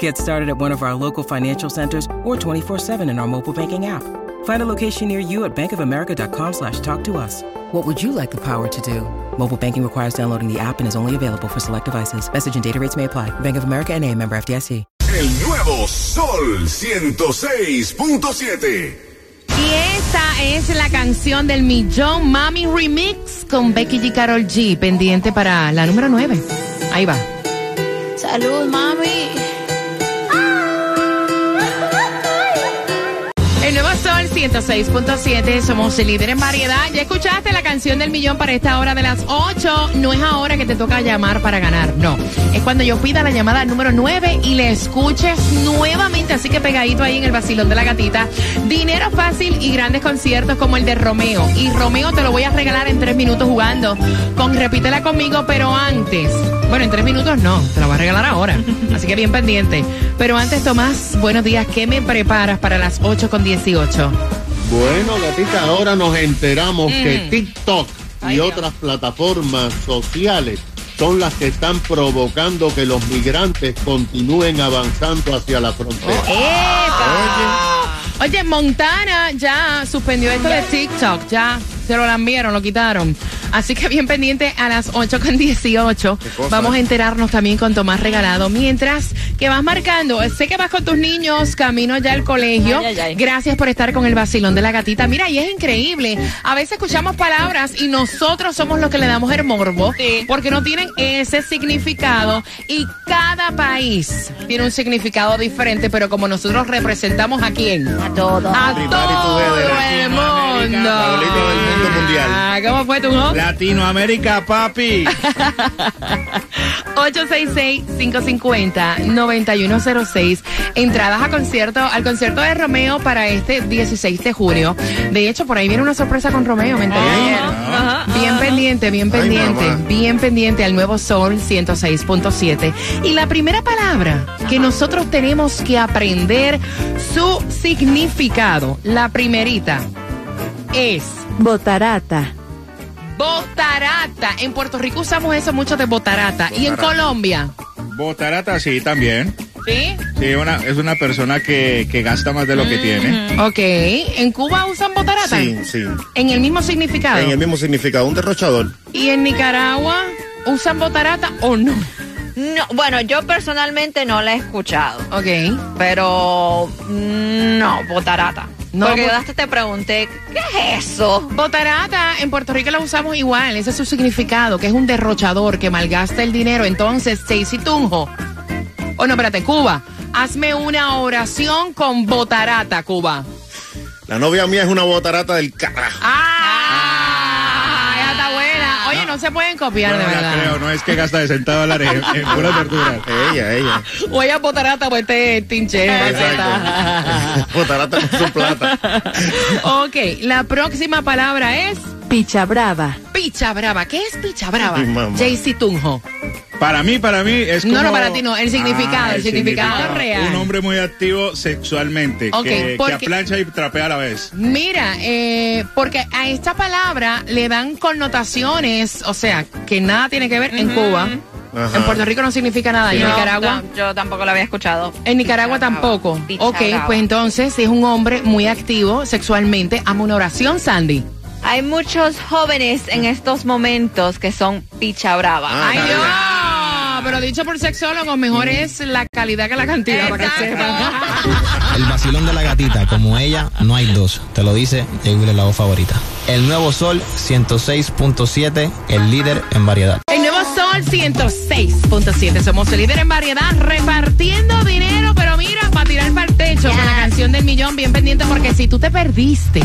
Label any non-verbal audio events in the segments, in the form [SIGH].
Get started at one of our local financial centers or 24-7 in our mobile banking app. Find a location near you at bankofamerica.com slash talk to us. What would you like the power to do? Mobile banking requires downloading the app and is only available for select devices. Message and data rates may apply. Bank of America and a member FDIC. El nuevo Sol 106.7. Y esta es la canción del millón Mami Remix con Becky G. Carol G. Pendiente para la número 9. Ahí va. Salud, mami. 106.7, somos el líder en variedad. Ya escuchaste la canción del millón para esta hora de las 8. No es ahora que te toca llamar para ganar, no. Es cuando yo pida la llamada número 9 y le escuches nuevamente. Así que pegadito ahí en el vacilón de la gatita. Dinero fácil y grandes conciertos como el de Romeo. Y Romeo te lo voy a regalar en tres minutos jugando con Repítela conmigo, pero antes. Bueno, en tres minutos no, te lo voy a regalar ahora. Así que bien pendiente. Pero antes, Tomás, buenos días. ¿Qué me preparas para las 8 con 18? Bueno, gatita, ahora nos enteramos que. TikTok y Ay, otras plataformas sociales son las que están provocando que los migrantes continúen avanzando hacia la frontera. ¡Epa! Oye, Montana ya suspendió esto de TikTok, ya se lo lambieron, lo quitaron. Así que bien pendiente a las 8 con 18. Vamos a enterarnos también con Tomás Regalado. Mientras que vas marcando, sé que vas con tus niños camino ya al colegio. Ay, ay, ay. Gracias por estar con el vacilón de la gatita. Mira, y es increíble. A veces escuchamos palabras y nosotros somos los que le damos el morbo Sí. porque no tienen ese significado y cada país tiene un significado diferente, pero como nosotros representamos a quién? A todos. A todo el mundo. Del mundo mundial. Ah, ¿Cómo fue tu no? Latinoamérica, papi. [LAUGHS] 866-550-9106. Entradas a concierto, al concierto de Romeo para este 16 de junio. De hecho, por ahí viene una sorpresa con Romeo, me enteré ayer. Bien pendiente, bien pendiente, bien pendiente al nuevo Sol 106.7. Y la primera palabra que nosotros tenemos que aprender su significado, la primerita, es Botarata. Botarata. En Puerto Rico usamos eso mucho de botarata. ¿Y en Colombia? Botarata, sí, también. ¿Sí? Sí, una, es una persona que, que gasta más de lo que tiene. Ok. ¿En Cuba usan botarata? Sí, sí. En el mismo significado. En el mismo significado, un derrochador. ¿Y en Nicaragua usan botarata o no? No, bueno, yo personalmente no la he escuchado, Ok. pero mm, no, botarata. No, Porque bot- yo hasta te pregunté, ¿qué es eso? Botarata en Puerto Rico la usamos igual, ese es su significado, que es un derrochador que malgasta el dinero. Entonces, Stacy Tunjo. Oh, no, espérate, Cuba. Hazme una oración con botarata, Cuba. La novia mía es una botarata del carajo. ¡Ah! No se pueden copiar, no de verdad. creo, no es que gasta de centavo dólares en, en puras verduras. Ella, ella. O ella botarata, pues este tinche. Exacto. [LAUGHS] botarata con su plata. ok, la próxima palabra es Picha brava. picha brava. ¿Qué es picha brava? JC Tunjo. Para mí, para mí es No, como... no, para ti no, el significado, el significado real. Un hombre muy activo sexualmente, que, que porque- aplancha y trapea a la vez. Mira, eh, porque a esta palabra le dan connotaciones, o sea, que nada tiene que ver en Cuba. Ajá. En Puerto Rico no significa nada. ¿Y en No, Nicaragua? no, yo tampoco la había escuchado. En Nicaragua Picha brava. tampoco. Picha ok, brava. pues entonces, si es un hombre muy activo sexualmente, ama una oración, Sandy. Hay muchos jóvenes en estos momentos que son picha brava. Ah, Ay, está Dios. Pero dicho por sexólogo, mejor es la calidad que la cantidad, para que sepan. El vacilón de la gatita, como ella, no hay dos. Te lo dice Jay la voz favorita. El nuevo Sol 106.7, el líder en variedad. El nuevo Sol 106.7. Somos el líder en variedad, repartiendo dinero, pero mira, para tirar para techo con la canción del millón, bien pendiente porque si tú te perdiste,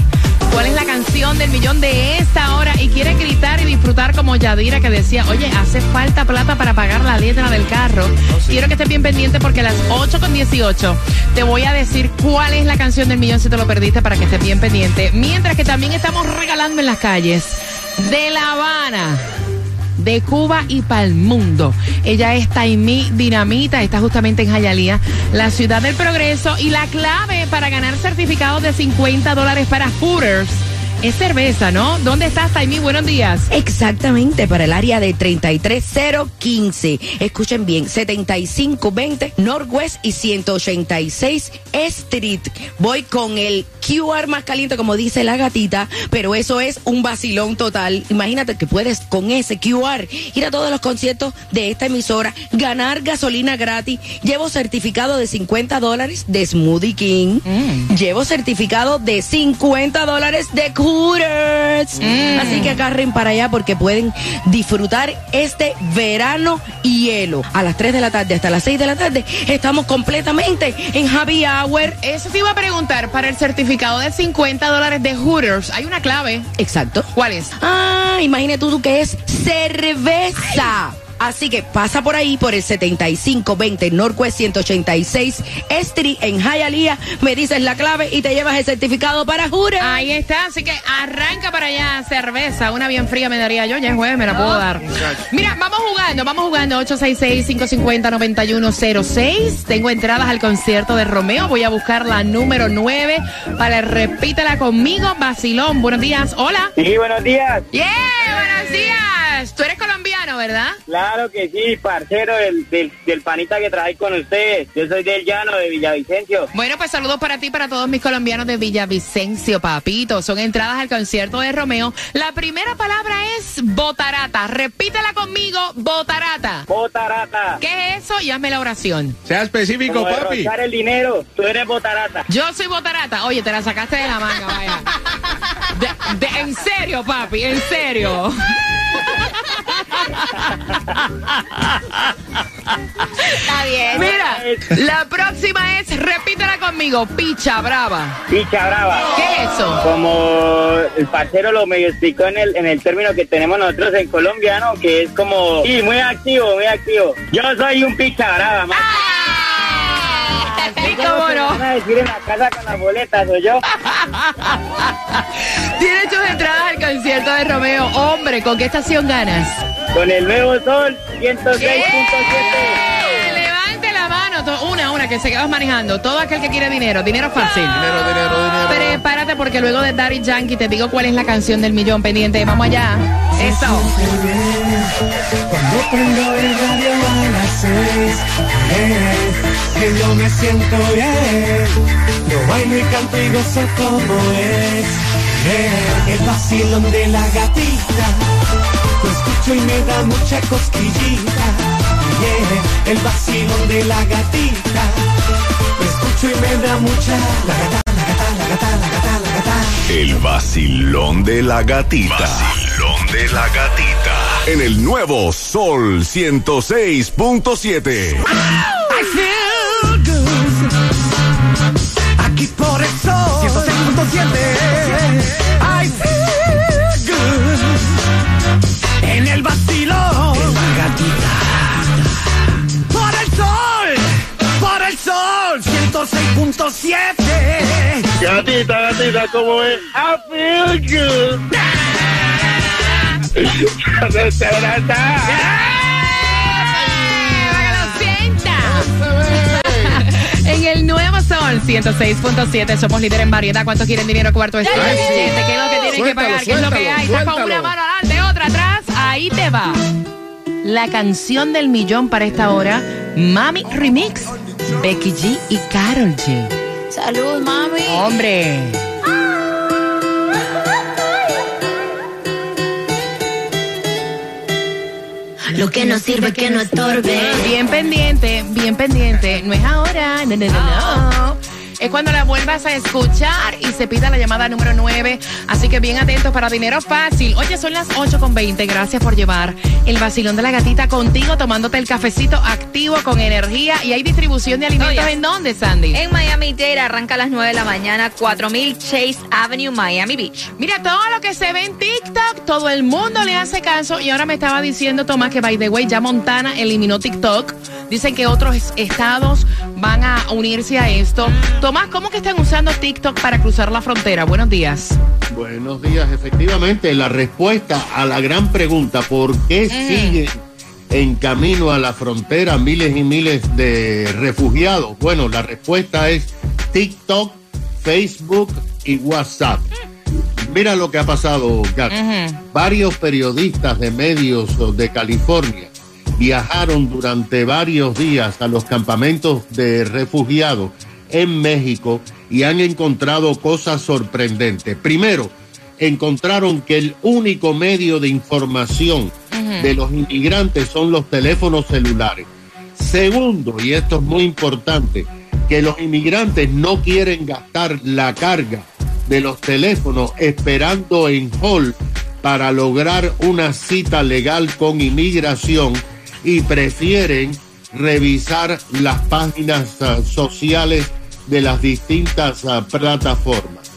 ¿cuál es la canción del millón de esta hora? Y quieres gritar y disfrutar como Yadira que decía, oye, hace falta plata para pagar la letra del carro. Quiero que estés bien pendiente porque a las 8 con 18 te voy a decir cuál es la canción del millón si te lo perdiste para que estés bien pendiente. Mientras que también estamos regalando en las calles de La Habana de Cuba y para el mundo. Ella es Taimí Dinamita, está justamente en Jayalía, la ciudad del progreso. Y la clave para ganar certificados de 50 dólares para Hooters es cerveza, ¿no? ¿Dónde estás, Taimí? Buenos días. Exactamente, para el área de 33015. Escuchen bien, 7520 Northwest y 186 Street. Voy con el QR más caliente, como dice la gatita, pero eso es un vacilón total. Imagínate que puedes con ese QR ir a todos los conciertos de esta emisora, ganar gasolina gratis. Llevo certificado de 50 dólares de Smoothie King. Llevo certificado de 50 dólares de Hooters. Así que agarren para allá porque pueden disfrutar este verano hielo. A las 3 de la tarde hasta las 6 de la tarde estamos completamente en Happy Hour. Eso te iba a preguntar, para el certificado de 50 dólares de Hooters, hay una clave. Exacto. ¿Cuál es? Ah, imagínate tú que es cerveza. Así que pasa por ahí por el 7520 Northwest 186 Street en Hialeah, me dices la clave y te llevas el certificado para Hooters. Ahí está, así que arranca para allá cerveza, una bien fría me daría yo, ya es jueves, me la puedo dar. Mira, vamos jugando, vamos jugando 866-550-9106. Tengo entradas al concierto de Romeo, voy a buscar la número 9 para repítela conmigo, Basilón. Buenos días, hola. Sí, buenos días. Yeah, buenos días. Tú eres colombiano, ¿verdad? Claro que sí, parcero del, del, del panita que trae con ustedes. Yo soy del llano de Villavicencio. Bueno, pues saludos para ti, y para todos mis colombianos de Villavicencio, papito. Son entradas al concierto de Romeo. La primera palabra es botarata. Repítela conmigo, botarata. Botarata. ¿Qué es eso? Y hazme la oración. Sea específico, Como papi. el dinero, tú eres botarata. Yo soy botarata. Oye, te la sacaste de la manga, vaya. De- de- en serio, papi, en serio. Está bien. Mira, la próxima es, repítela conmigo, picha brava. Picha brava. ¿Qué es eso? Como el parcero lo medio explicó en el, en el término que tenemos nosotros en colombiano, que es como, sí, muy activo, muy activo. Yo soy un picha brava, man. Sí, cómo ¿Qué no. van a decir en la casa con las boletas, soy yo? [LAUGHS] Tienes tus entradas al concierto de Romeo. Hombre, ¿con qué estación ganas? Con el nuevo sol 106.7. to- Una, una, que se quedas manejando. Todo aquel que quiere dinero. Dinero fácil. Dinero, dinero, dinero. Prepárate porque luego de Daddy Yankee te digo cuál es la canción del millón pendiente. Vamos allá. Eso. Cuando prendo el radio a las seis, eh, que yo me siento bien. Yo bailo y canto y gozo como es. eh, el vacilón de la gatita. Lo escucho y me da mucha cosquillita. Yeah, el vacilón de la gatita. Lo escucho y me da mucha. La gata, la gata, la gata, la gata, la gata. El vacilón de la gatita. Vacilón de la gatita. En el nuevo Sol 106.7. I feel good. Aquí por el sol 106.7. Gatita, gatita, ¿cómo es? I feel good. En el Nuevo Sol 106.7 somos líder en variedad. ¿Cuántos quieren dinero cuarto de estrella? ¿Qué es lo que tienen que pagar? ¿Qué es lo que hay? Está con una mano adelante, otra atrás. Ahí te va. La canción del millón para esta hora, Mami Remix, Becky G y Carol G. Salud, mami. Hombre. Lo que no sirve que no estorbe. Bien pendiente, bien pendiente. No es ahora, no, no, no, no. Es cuando la vuelvas a escuchar y se pida la llamada número 9. Así que bien atentos para dinero fácil. Oye, son las 8 con 20. Gracias por llevar el vacilón de la gatita contigo, tomándote el cafecito activo con energía. Y hay distribución de alimentos Oye. en dónde, Sandy? En Miami Dade arranca a las 9 de la mañana, 4000 Chase Avenue, Miami Beach. Mira, todo lo que se ve en TikTok, todo el mundo le hace caso. Y ahora me estaba diciendo Tomás que, by the way, ya Montana eliminó TikTok. Dicen que otros es- estados van a unirse a esto. Tomás, ¿cómo que están usando TikTok para cruzar la frontera? Buenos días. Buenos días, efectivamente, la respuesta a la gran pregunta, ¿por qué siguen en camino a la frontera miles y miles de refugiados? Bueno, la respuesta es TikTok, Facebook y WhatsApp. Mira lo que ha pasado, Gato. Varios periodistas de medios de California viajaron durante varios días a los campamentos de refugiados en México y han encontrado cosas sorprendentes. Primero, encontraron que el único medio de información de los inmigrantes son los teléfonos celulares. Segundo, y esto es muy importante, que los inmigrantes no quieren gastar la carga de los teléfonos esperando en hall para lograr una cita legal con inmigración y prefieren revisar las páginas ah, sociales de las distintas ah, plataformas.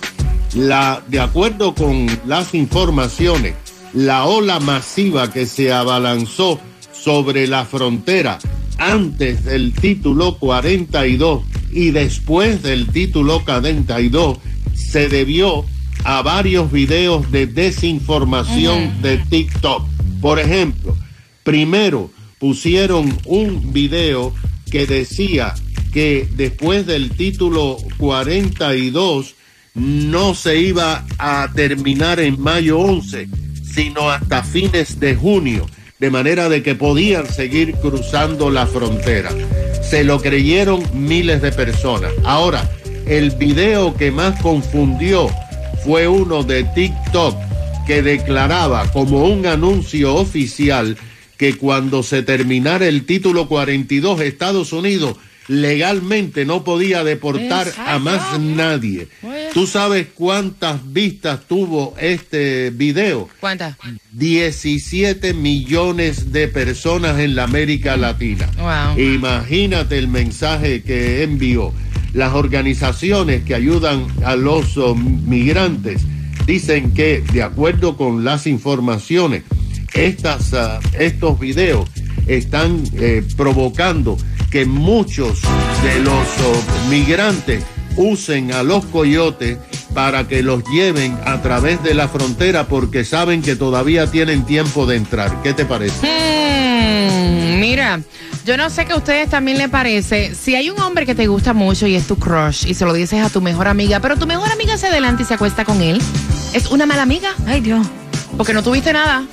La, de acuerdo con las informaciones, la ola masiva que se abalanzó sobre la frontera antes del título 42 y después del título 42 se debió a varios videos de desinformación de TikTok. Por ejemplo, primero pusieron un video que decía que después del título 42 no se iba a terminar en mayo 11, sino hasta fines de junio, de manera de que podían seguir cruzando la frontera. Se lo creyeron miles de personas. Ahora, el video que más confundió fue uno de TikTok que declaraba como un anuncio oficial que cuando se terminara el título 42 Estados Unidos legalmente no podía deportar a más nadie. ¿Tú sabes cuántas vistas tuvo este video? ¿Cuántas? 17 millones de personas en la América Latina. Wow. Imagínate el mensaje que envió. Las organizaciones que ayudan a los migrantes dicen que, de acuerdo con las informaciones, estas, ah, estos videos están eh, provocando que muchos de los migrantes usen a los coyotes para que los lleven a través de la frontera porque saben que todavía tienen tiempo de entrar. ¿Qué te parece? Hmm, mira, yo no sé que a ustedes también le parece. Si hay un hombre que te gusta mucho y es tu crush y se lo dices a tu mejor amiga, pero tu mejor amiga se adelanta y se acuesta con él, ¿es una mala amiga? Ay, Dios. Porque no tuviste nada.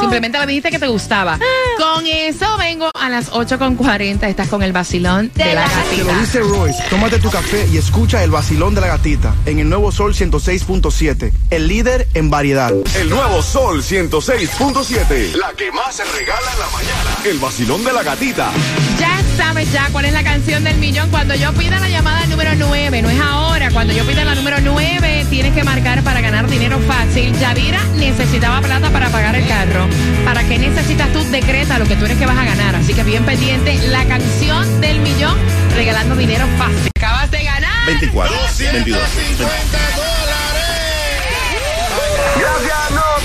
Simplemente le dijiste que te gustaba. Con eso vengo a las 8.40. Estás con el vacilón de, la Te lo gatita. dice Royce, tómate tu café y escucha el vacilón de la gatita en el nuevo Sol 106.7, el líder en variedad. El nuevo Sol 106.7. La que más se regala en la mañana. El vacilón de la gatita. Ya sabes ya cuál es la canción del millón. Cuando yo pida la llamada número 9, no es ahora. Cuando yo pida la número 9, tienes que marcar para ganar dinero fácil. Yadira necesitaba plata para pagar el carro. ¿Para qué necesitas tú? Decreta lo que tú eres que vas a ganar. Así que bien pendiente, la canción del millón regalando dinero fácil. Acabas de ganar. 24, 22. Gracias,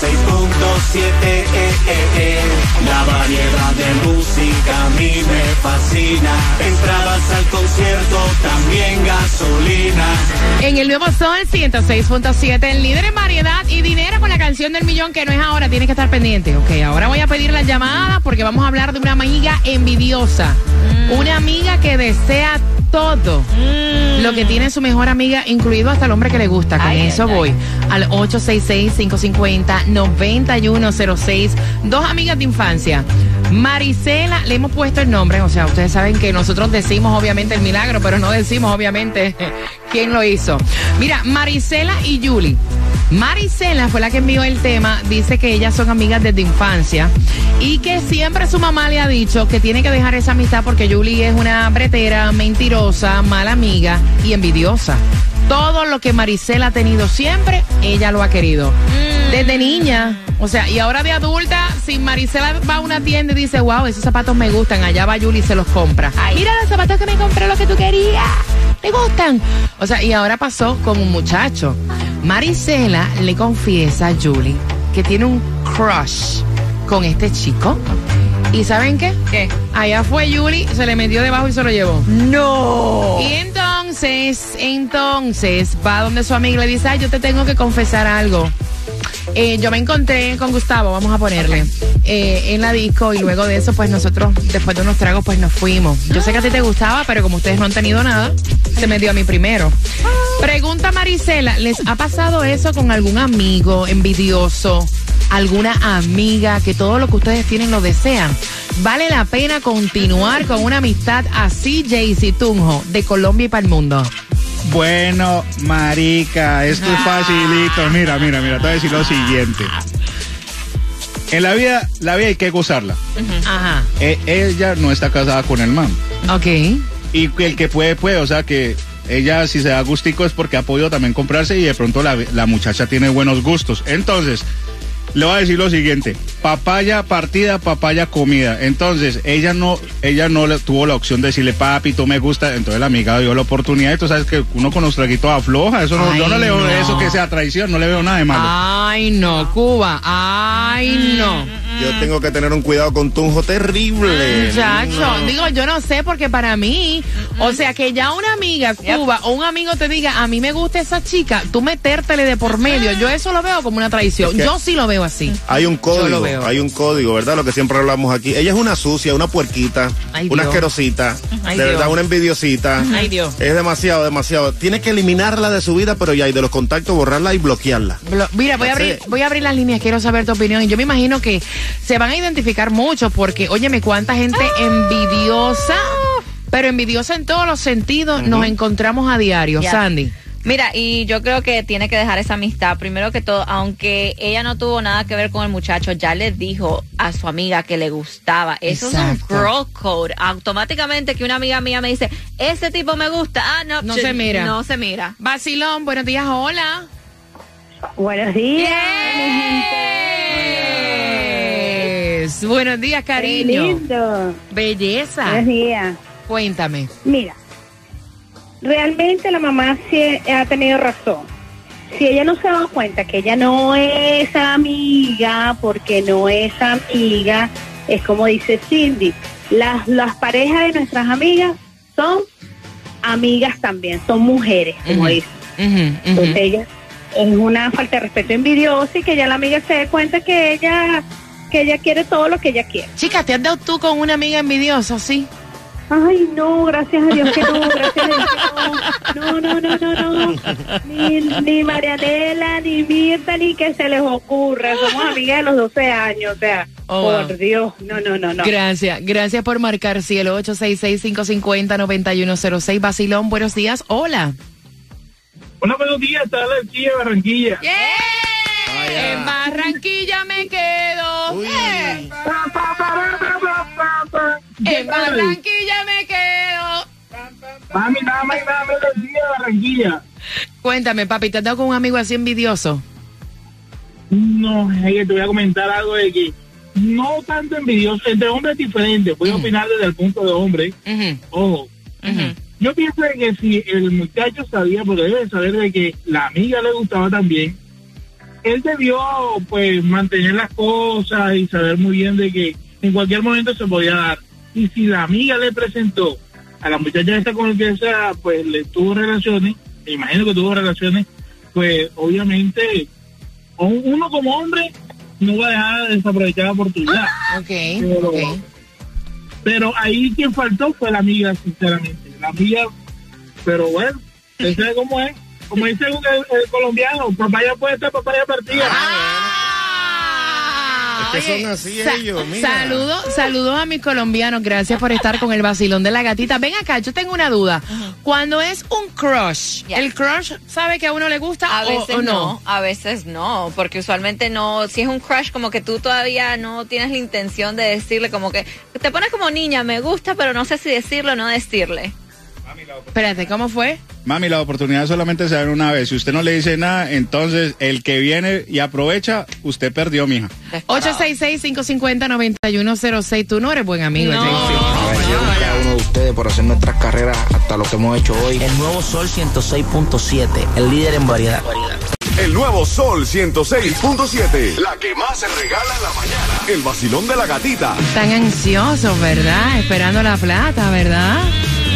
Sol 106.7. eh, eh, eh. La variedad de música a mí me fascina. Entradas al concierto, también gasolina. En el nuevo Sol 106.7, el líder en variedad y dinero con la canción del millón que no es ahora, tienes que estar pendiente. Ok, ahora voy a pedir las llamadas porque vamos a hablar de una amiga envidiosa. Una amiga que desea todo lo que tiene su mejor amiga, incluido hasta el hombre que le gusta. Con eso voy al 866-550-9106. Dos amigas de infancia. Marisela, le hemos puesto el nombre, o sea, ustedes saben que nosotros decimos obviamente el milagro, pero no decimos obviamente [LAUGHS] quién lo hizo. Mira, Marisela y Julie. Marisela fue la que envió el tema, dice que ellas son amigas desde infancia y que siempre su mamá le ha dicho que tiene que dejar esa amistad porque Julie es una bretera, mentirosa, mala amiga y envidiosa. Todo lo que Marisela ha tenido siempre, ella lo ha querido. Desde niña, o sea, y ahora de adulta, si Marisela va a una tienda y dice, wow, esos zapatos me gustan, allá va Julie y se los compra. Mira los zapatos que me compré, lo que tú querías. ¿Te gustan? O sea, y ahora pasó con un muchacho. Marisela le confiesa a Julie que tiene un crush con este chico. ¿Y saben qué? ¿Qué? Allá fue Julie, se le metió debajo y se lo llevó. No. Y entonces, entonces, va donde su amiga y le dice, ay, yo te tengo que confesar algo. Eh, yo me encontré con Gustavo, vamos a ponerle, eh, en la disco y luego de eso, pues nosotros, después de unos tragos, pues nos fuimos. Yo sé que a ti te gustaba, pero como ustedes no han tenido nada, se me dio a mí primero. Pregunta Marisela, ¿les ha pasado eso con algún amigo envidioso? ¿Alguna amiga que todo lo que ustedes tienen lo desean? ¿Vale la pena continuar con una amistad así, Jaycee Tunjo, de Colombia y para el mundo? Bueno, marica, esto es facilito. Mira, mira, mira, te voy a decir lo siguiente. En la vida, la vida hay que gozarla. Ajá. E- ella no está casada con el man. Ok. Y el que puede, puede. O sea que ella, si se da gustico, es porque ha podido también comprarse y de pronto la, la muchacha tiene buenos gustos. Entonces, le voy a decir lo siguiente: papaya partida, papaya comida. Entonces, ella no, ella no le tuvo la opción de decirle, papi, tú me gusta. Entonces, la amiga dio la oportunidad. Y tú sabes que uno con los traguitos afloja. Eso no, yo no le veo no. eso que sea traición, no le veo nada de malo. Ay, no, Cuba. Ay, no. Yo tengo que tener un cuidado con Tunjo terrible. Muchacho, No. digo, yo no sé porque para mí, o sea, que ya una amiga Cuba o un amigo te diga, a mí me gusta esa chica, tú metértele de por medio, yo eso lo veo como una traición. Es que- yo sí lo veo así. Hay un Yo código, lo veo. hay un código, ¿verdad? Lo que siempre hablamos aquí. Ella es una sucia, una puerquita, Ay, una Dios. asquerosita, Ay, de Dios. verdad, una envidiosita. Ay, Dios. Es demasiado, demasiado. Tiene que eliminarla de su vida, pero ya, y de los contactos borrarla y bloquearla. Blo- Mira, voy a abrir, voy a abrir las líneas, quiero saber tu opinión. Y yo me imagino que se van a identificar mucho porque, óyeme, cuánta gente envidiosa, pero envidiosa en todos los sentidos, nos encontramos a diario. Sandy. Mira, y yo creo que tiene que dejar esa amistad. Primero que todo, aunque ella no tuvo nada que ver con el muchacho, ya le dijo a su amiga que le gustaba. Eso Exacto. es un girl code. Automáticamente que una amiga mía me dice, ese tipo me gusta. Ah, no, No se mira. No se mira. Vacilón, buenos días, hola. Buenos días. Yes. Buenos días, cariño. Qué lindo. Belleza. Buenos días. Cuéntame. Mira, realmente la mamá sí ha tenido razón. Si ella no se ha dado cuenta que ella no es amiga, porque no es amiga, es como dice Cindy, las, las parejas de nuestras amigas son amigas también, son mujeres, como Ujú. dice. Entonces ella es una falta de respeto envidiosa y que ya la amiga se dé cuenta que ella que ella quiere todo lo que ella quiere. Chica, ¿te has dado tú con una amiga envidiosa, sí? Ay, no, gracias a Dios que no, gracias a Dios que no. No, no, no, no, no. Ni, ni Marianela, ni Mirta, ni que se les ocurra. Somos amigas de los 12 años, o sea, Oh, por wow. Dios. No, no, no, no. Gracias, gracias por marcar cielo 866-550-9106. Basilón, buenos días. Hola. Hola, buenos días, está la de Barranquilla. En Barranquilla me quedo. En Barranquilla me quedo. Mami, nada más y nada menos la chica de Barranquilla. Cuéntame, papi, ¿te has dado con un amigo así envidioso? No, es que te voy a comentar algo de que no tanto envidioso, entre hombres es diferente. Voy a opinar desde el punto de hombre. Ojo. Yo pienso de que si el muchacho sabía, porque debe de saber de que la amiga le gustaba también, él debió pues mantener las cosas y saber muy bien de que en cualquier momento se podía dar. Y si la amiga le presentó a la muchacha esta con la que pues le tuvo relaciones, me imagino que tuvo relaciones, pues obviamente uno como hombre no va a dejar de desaprovechar la oportunidad. Ok, Pero- ok. Pero ahí quien faltó fue la amiga, sinceramente. La amiga, pero bueno, ese es como es. Como dice el, el colombiano, papaya puede estar, papaya partida. Es que son así Sa- ellos, mira. Saludos, saludos a mis colombianos. Gracias por estar con el vacilón de la gatita. Ven acá, yo tengo una duda. Cuando es un crush, ¿el crush sabe que a uno le gusta A o- veces o, no? no? a veces no, porque usualmente no, si es un crush como que tú todavía no tienes la intención de decirle, como que te pones como niña, me gusta, pero no sé si decirlo o no decirle. Espérate, ¿cómo fue? Mami, la oportunidad solamente se da una vez. Si usted no le dice nada, entonces el que viene y aprovecha, usted perdió, mija. 866-550-9106. Tú no eres buen amigo, JC. cada uno de ustedes por hacer nuestras carreras hasta lo que hemos hecho hoy. El nuevo Sol 106.7, el líder en variedad. El nuevo Sol 106.7. La que más se regala en la mañana. El vacilón de la gatita. Tan ansiosos, ¿verdad? Esperando la plata, ¿verdad?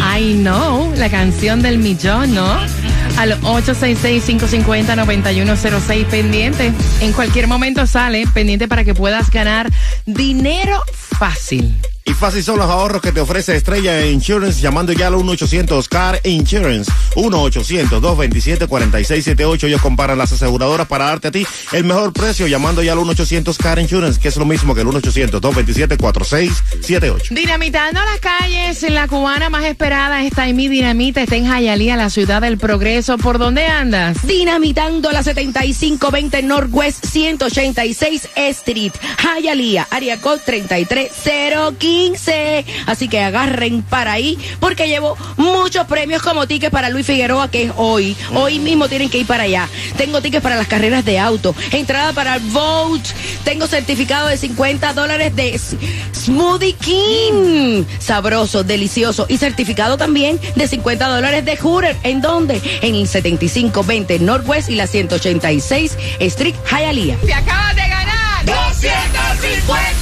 I know, la canción del millón, ¿no? Al 866-550-9106 pendiente. En cualquier momento sale pendiente para que puedas ganar dinero fácil. Y fácil son los ahorros que te ofrece Estrella Insurance llamando ya al 1-800-CAR Insurance. 1-800-227-4678. Ellos comparan las aseguradoras para darte a ti el mejor precio llamando ya al 1-800-CAR Insurance, que es lo mismo que el 1-800-227-4678. Dinamitando las calles, la cubana más esperada está en mi dinamita, está en Jayalía, la ciudad del progreso. ¿Por dónde andas? Dinamitando la 7520 Northwest 186 Street, Hialeah, área code 33015. Así que agarren para ahí porque llevo muchos premios como tickets para Luis Figueroa que es hoy. Hoy mismo tienen que ir para allá. Tengo tickets para las carreras de auto, entrada para el Vote, tengo certificado de 50 dólares de Smoothie King, sabroso, delicioso y certificado también de 50 dólares de Hooter. ¿En dónde? En el 7520 Northwest y la 186 Street, Hialeah. ¡Te acabas de ganar! 250